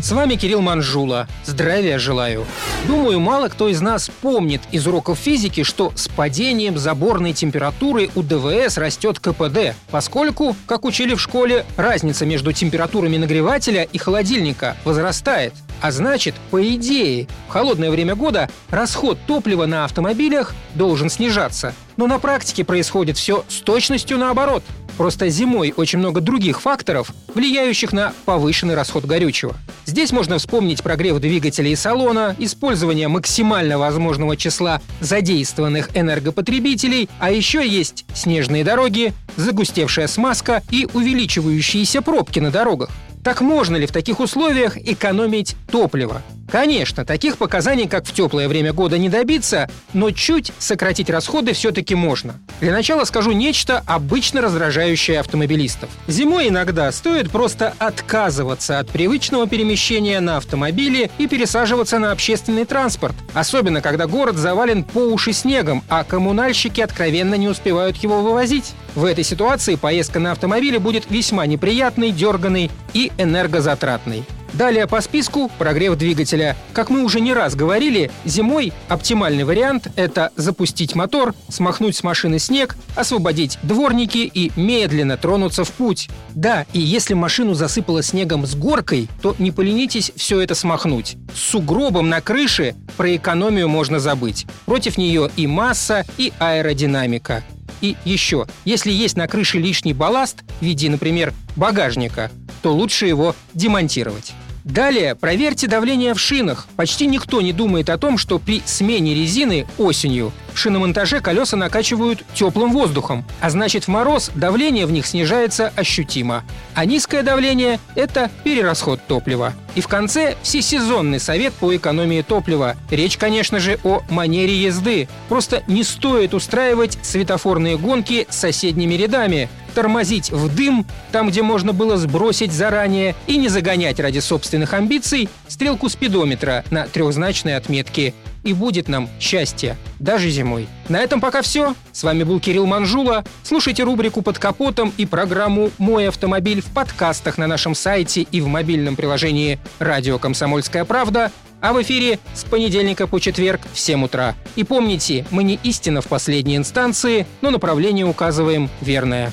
С вами Кирилл Манжула. Здравия желаю. Думаю, мало кто из нас помнит из уроков физики, что с падением заборной температуры у ДВС растет КПД, поскольку, как учили в школе, разница между температурами нагревателя и холодильника возрастает. А значит, по идее, в холодное время года расход топлива на автомобилях должен снижаться. Но на практике происходит все с точностью наоборот. Просто зимой очень много других факторов, влияющих на повышенный расход горючего. Здесь можно вспомнить прогрев двигателя и салона, использование максимально возможного числа задействованных энергопотребителей, а еще есть снежные дороги, загустевшая смазка и увеличивающиеся пробки на дорогах. Так можно ли в таких условиях экономить топливо? Конечно, таких показаний, как в теплое время года, не добиться, но чуть сократить расходы все-таки можно. Для начала скажу нечто обычно раздражающее автомобилистов. Зимой иногда стоит просто отказываться от привычного перемещения на автомобиле и пересаживаться на общественный транспорт, особенно когда город завален по уши снегом, а коммунальщики откровенно не успевают его вывозить. В этой ситуации поездка на автомобиле будет весьма неприятной, дерганной и энергозатратной. Далее по списку прогрев двигателя. Как мы уже не раз говорили, зимой оптимальный вариант – это запустить мотор, смахнуть с машины снег, освободить дворники и медленно тронуться в путь. Да, и если машину засыпало снегом с горкой, то не поленитесь все это смахнуть. С сугробом на крыше про экономию можно забыть. Против нее и масса, и аэродинамика. И еще, если есть на крыше лишний балласт в виде, например, багажника, то лучше его демонтировать. Далее проверьте давление в шинах. Почти никто не думает о том, что при смене резины осенью в шиномонтаже колеса накачивают теплым воздухом, а значит в мороз давление в них снижается ощутимо. А низкое давление – это перерасход топлива. И в конце всесезонный совет по экономии топлива. Речь, конечно же, о манере езды. Просто не стоит устраивать светофорные гонки с соседними рядами, тормозить в дым, там, где можно было сбросить заранее, и не загонять ради собственных амбиций стрелку спидометра на трехзначной отметке. И будет нам счастье, даже зимой. На этом пока все. С вами был Кирилл Манжула. Слушайте рубрику «Под капотом» и программу «Мой автомобиль» в подкастах на нашем сайте и в мобильном приложении «Радио Комсомольская правда», а в эфире с понедельника по четверг в 7 утра. И помните, мы не истина в последней инстанции, но направление указываем верное.